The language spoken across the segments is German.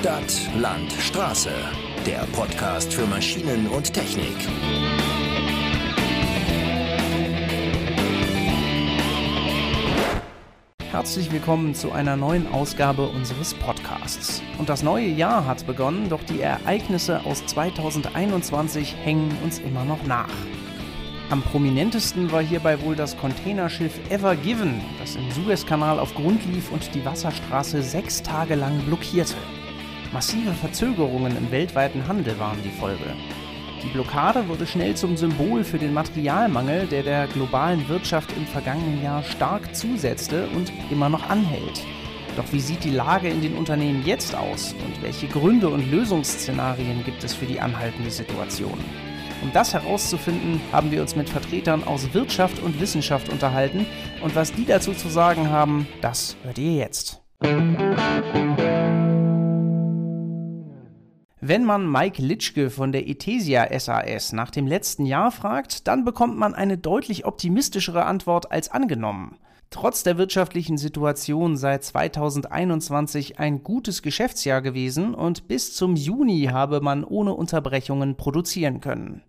Stadt, Land, Straße. Der Podcast für Maschinen und Technik. Herzlich willkommen zu einer neuen Ausgabe unseres Podcasts. Und das neue Jahr hat begonnen, doch die Ereignisse aus 2021 hängen uns immer noch nach. Am prominentesten war hierbei wohl das Containerschiff Ever Given, das im Suezkanal auf Grund lief und die Wasserstraße sechs Tage lang blockierte. Massive Verzögerungen im weltweiten Handel waren die Folge. Die Blockade wurde schnell zum Symbol für den Materialmangel, der der globalen Wirtschaft im vergangenen Jahr stark zusetzte und immer noch anhält. Doch wie sieht die Lage in den Unternehmen jetzt aus und welche Gründe und Lösungsszenarien gibt es für die anhaltende Situation? Um das herauszufinden, haben wir uns mit Vertretern aus Wirtschaft und Wissenschaft unterhalten und was die dazu zu sagen haben, das hört ihr jetzt. Wenn man Mike Litschke von der Ethesia SAS nach dem letzten Jahr fragt, dann bekommt man eine deutlich optimistischere Antwort als angenommen. Trotz der wirtschaftlichen Situation sei 2021 ein gutes Geschäftsjahr gewesen und bis zum Juni habe man ohne Unterbrechungen produzieren können.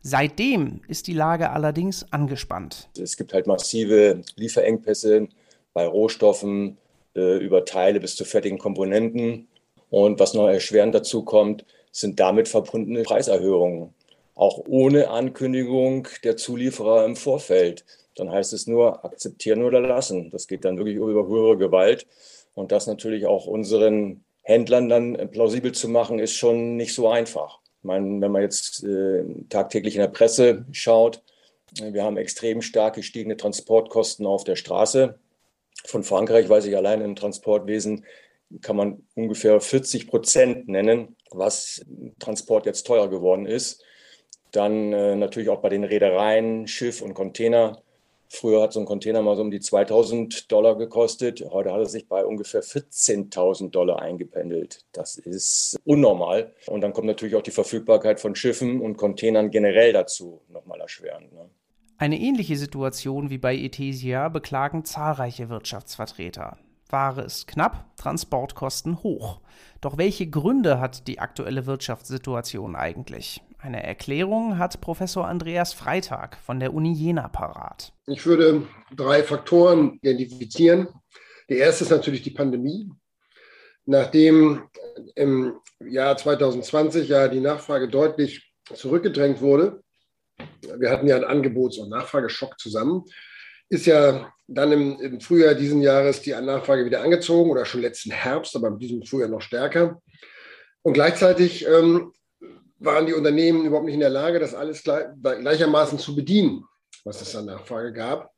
Seitdem ist die Lage allerdings angespannt. Es gibt halt massive Lieferengpässe bei Rohstoffen äh, über Teile bis zu fertigen Komponenten. Und was noch erschwerend dazu kommt, sind damit verbundene Preiserhöhungen. Auch ohne Ankündigung der Zulieferer im Vorfeld. Dann heißt es nur akzeptieren oder lassen. Das geht dann wirklich über höhere Gewalt. Und das natürlich auch unseren Händlern dann plausibel zu machen, ist schon nicht so einfach meine, wenn man jetzt äh, tagtäglich in der Presse schaut, äh, wir haben extrem stark gestiegene Transportkosten auf der Straße. Von Frankreich weiß ich allein im Transportwesen kann man ungefähr 40 Prozent nennen, was Transport jetzt teuer geworden ist. Dann äh, natürlich auch bei den Reedereien, Schiff und Container Früher hat so ein Container mal so um die 2000 Dollar gekostet. Heute hat er sich bei ungefähr 14.000 Dollar eingependelt. Das ist unnormal. Und dann kommt natürlich auch die Verfügbarkeit von Schiffen und Containern generell dazu nochmal erschwerend. Ne? Eine ähnliche Situation wie bei Ethesia beklagen zahlreiche Wirtschaftsvertreter. Ware ist knapp, Transportkosten hoch. Doch welche Gründe hat die aktuelle Wirtschaftssituation eigentlich? Eine Erklärung hat Professor Andreas Freitag von der Uni Jena parat. Ich würde drei Faktoren identifizieren. Der erste ist natürlich die Pandemie. Nachdem im Jahr 2020 ja die Nachfrage deutlich zurückgedrängt wurde, wir hatten ja einen Angebots- und Nachfrageschock zusammen, ist ja dann im, im, Frühjahr diesen Jahres die Nachfrage wieder angezogen oder schon letzten Herbst, aber in diesem Frühjahr noch stärker. Und gleichzeitig ähm, waren die Unternehmen überhaupt nicht in der Lage, das alles gleichermaßen zu bedienen, was es an Nachfrage gab.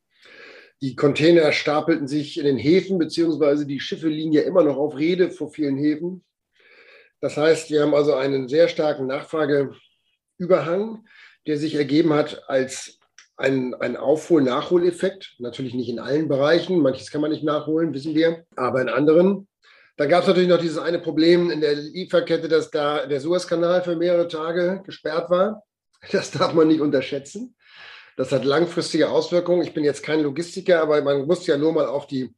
Die Container stapelten sich in den Häfen, beziehungsweise die Schiffe liegen ja immer noch auf Rede vor vielen Häfen. Das heißt, wir haben also einen sehr starken Nachfrageüberhang, der sich ergeben hat als ein, ein Aufhol-Nachholeffekt. Natürlich nicht in allen Bereichen, manches kann man nicht nachholen, wissen wir, aber in anderen. Dann gab es natürlich noch dieses eine Problem in der Lieferkette, dass da der Suezkanal für mehrere Tage gesperrt war. Das darf man nicht unterschätzen. Das hat langfristige Auswirkungen. Ich bin jetzt kein Logistiker, aber man muss ja nur mal auf die,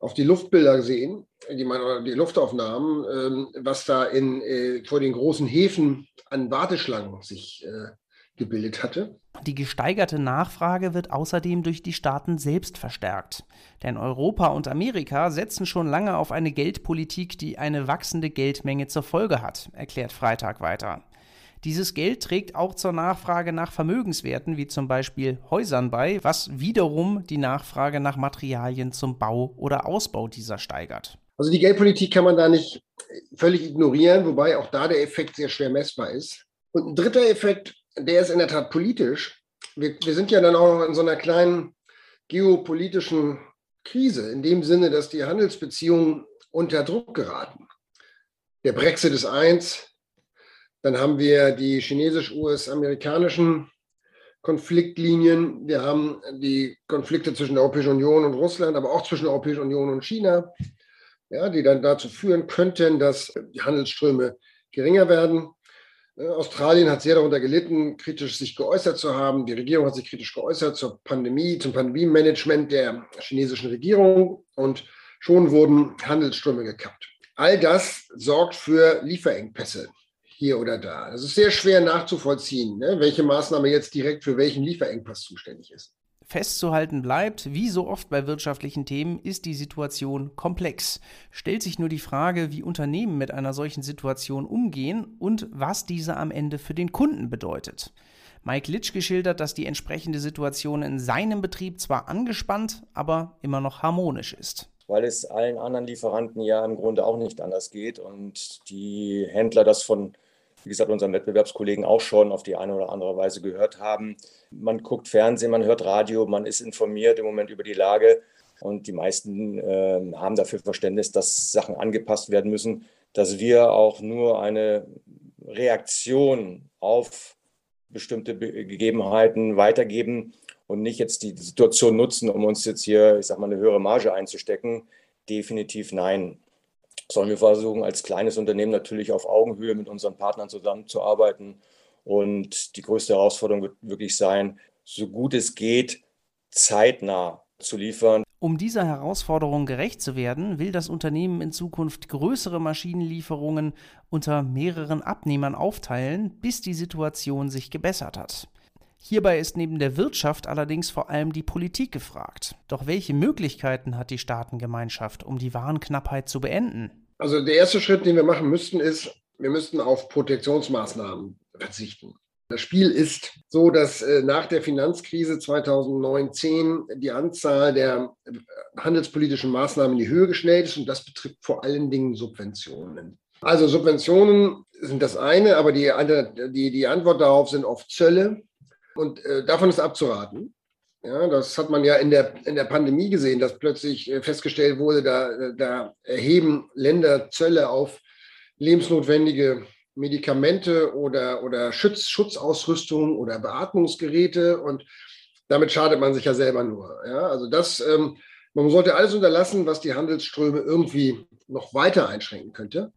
auf die Luftbilder sehen, die, man, die Luftaufnahmen, ähm, was da in, äh, vor den großen Häfen an Warteschlangen sich äh, gebildet hatte. Die gesteigerte Nachfrage wird außerdem durch die Staaten selbst verstärkt. Denn Europa und Amerika setzen schon lange auf eine Geldpolitik, die eine wachsende Geldmenge zur Folge hat, erklärt Freitag weiter. Dieses Geld trägt auch zur Nachfrage nach Vermögenswerten wie zum Beispiel Häusern bei, was wiederum die Nachfrage nach Materialien zum Bau oder Ausbau dieser steigert. Also die Geldpolitik kann man da nicht völlig ignorieren, wobei auch da der Effekt sehr schwer messbar ist. Und ein dritter Effekt der ist in der Tat politisch. Wir, wir sind ja dann auch noch in so einer kleinen geopolitischen Krise, in dem Sinne, dass die Handelsbeziehungen unter Druck geraten. Der Brexit ist eins, dann haben wir die chinesisch-US-amerikanischen Konfliktlinien, wir haben die Konflikte zwischen der Europäischen Union und Russland, aber auch zwischen der Europäischen Union und China, ja, die dann dazu führen könnten, dass die Handelsströme geringer werden. Äh, Australien hat sehr darunter gelitten, kritisch sich geäußert zu haben. Die Regierung hat sich kritisch geäußert zur Pandemie, zum Pandemie-Management der chinesischen Regierung und schon wurden Handelsströme gekappt. all das sorgt für Lieferengpässe hier oder da. Das ist sehr schwer nachzuvollziehen, ne, welche Maßnahme jetzt direkt für welchen Lieferengpass zuständig ist. Festzuhalten bleibt, wie so oft bei wirtschaftlichen Themen ist die Situation komplex. Stellt sich nur die Frage, wie Unternehmen mit einer solchen Situation umgehen und was diese am Ende für den Kunden bedeutet. Mike Litsch geschildert, dass die entsprechende Situation in seinem Betrieb zwar angespannt, aber immer noch harmonisch ist. Weil es allen anderen Lieferanten ja im Grunde auch nicht anders geht und die Händler das von wie gesagt, unseren Wettbewerbskollegen auch schon auf die eine oder andere Weise gehört haben. Man guckt Fernsehen, man hört Radio, man ist informiert im Moment über die Lage und die meisten äh, haben dafür Verständnis, dass Sachen angepasst werden müssen, dass wir auch nur eine Reaktion auf bestimmte Gegebenheiten weitergeben und nicht jetzt die Situation nutzen, um uns jetzt hier, ich sag mal, eine höhere Marge einzustecken. Definitiv nein sollen wir versuchen, als kleines Unternehmen natürlich auf Augenhöhe mit unseren Partnern zusammenzuarbeiten. Und die größte Herausforderung wird wirklich sein, so gut es geht, zeitnah zu liefern. Um dieser Herausforderung gerecht zu werden, will das Unternehmen in Zukunft größere Maschinenlieferungen unter mehreren Abnehmern aufteilen, bis die Situation sich gebessert hat. Hierbei ist neben der Wirtschaft allerdings vor allem die Politik gefragt. Doch welche Möglichkeiten hat die Staatengemeinschaft, um die Warenknappheit zu beenden? Also der erste Schritt, den wir machen müssten, ist, wir müssten auf Protektionsmaßnahmen verzichten. Das Spiel ist so, dass äh, nach der Finanzkrise 2009 die Anzahl der äh, handelspolitischen Maßnahmen in die Höhe geschnellt ist und das betrifft vor allen Dingen Subventionen. Also Subventionen sind das eine, aber die, die, die Antwort darauf sind oft Zölle, und äh, davon ist abzuraten. Ja, das hat man ja in der, in der Pandemie gesehen, dass plötzlich äh, festgestellt wurde, da, da erheben Länder Zölle auf lebensnotwendige Medikamente oder, oder Schutz, Schutzausrüstung oder Beatmungsgeräte und damit schadet man sich ja selber nur. Ja, also das, ähm, man sollte alles unterlassen, was die Handelsströme irgendwie noch weiter einschränken könnte.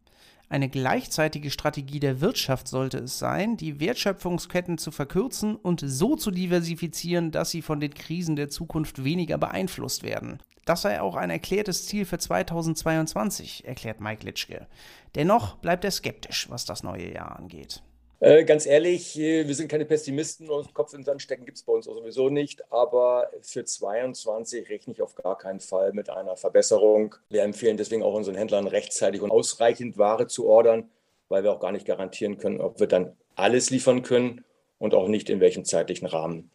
Eine gleichzeitige Strategie der Wirtschaft sollte es sein, die Wertschöpfungsketten zu verkürzen und so zu diversifizieren, dass sie von den Krisen der Zukunft weniger beeinflusst werden. Das sei auch ein erklärtes Ziel für 2022, erklärt Mike Litschke. Dennoch bleibt er skeptisch, was das neue Jahr angeht. Äh, ganz ehrlich, äh, wir sind keine Pessimisten und Kopf in den Sand stecken gibt es bei uns sowieso nicht. Aber für 2022 rechne ich auf gar keinen Fall mit einer Verbesserung. Wir empfehlen deswegen auch unseren Händlern rechtzeitig und ausreichend Ware zu ordern, weil wir auch gar nicht garantieren können, ob wir dann alles liefern können und auch nicht in welchem zeitlichen Rahmen.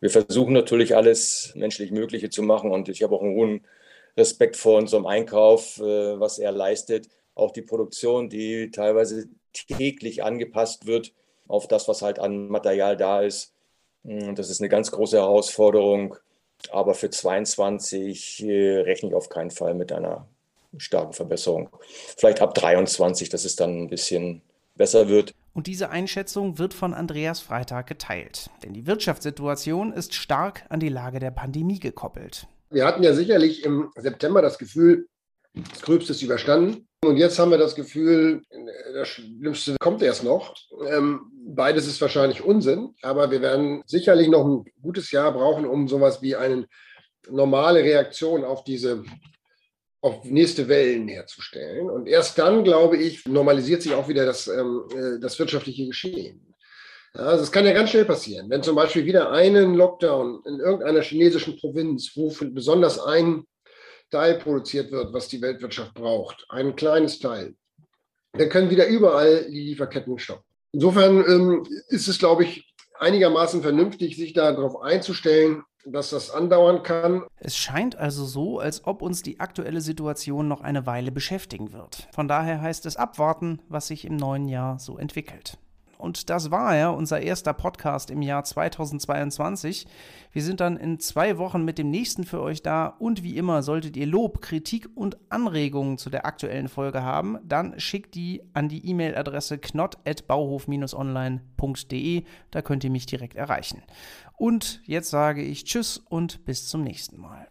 Wir versuchen natürlich alles menschlich Mögliche zu machen und ich habe auch einen hohen Respekt vor unserem Einkauf, äh, was er leistet. Auch die Produktion, die teilweise täglich angepasst wird auf das, was halt an Material da ist. Mm, das ist eine ganz große Herausforderung. Aber für 22 äh, rechne ich auf keinen Fall mit einer starken Verbesserung. Vielleicht ab 23, dass es dann ein bisschen besser wird. Und diese Einschätzung wird von Andreas Freitag geteilt. Denn die Wirtschaftssituation ist stark an die Lage der Pandemie gekoppelt. Wir hatten ja sicherlich im September das Gefühl, das Gröbste ist überstanden. Und jetzt haben wir das Gefühl, das Schlimmste kommt erst noch. Ähm, beides ist wahrscheinlich Unsinn, aber wir werden sicherlich noch ein gutes Jahr brauchen, um sowas wie eine normale Reaktion auf diese auf nächste Wellen herzustellen. Und erst dann, glaube ich, normalisiert sich auch wieder das, ähm, äh, das wirtschaftliche Geschehen. Also es kann ja ganz schnell passieren, wenn zum Beispiel wieder einen Lockdown in irgendeiner chinesischen Provinz, wo besonders ein Teil produziert wird, was die Weltwirtschaft braucht, ein kleines Teil, dann können wieder überall die Lieferketten stoppen. Insofern ähm, ist es, glaube ich, einigermaßen vernünftig, sich darauf einzustellen, dass das andauern kann. Es scheint also so, als ob uns die aktuelle Situation noch eine Weile beschäftigen wird. Von daher heißt es abwarten, was sich im neuen Jahr so entwickelt. Und das war ja unser erster Podcast im Jahr 2022. Wir sind dann in zwei Wochen mit dem nächsten für euch da. Und wie immer, solltet ihr Lob, Kritik und Anregungen zu der aktuellen Folge haben, dann schickt die an die E-Mail-Adresse knott.bauhof-online.de. Da könnt ihr mich direkt erreichen. Und jetzt sage ich Tschüss und bis zum nächsten Mal.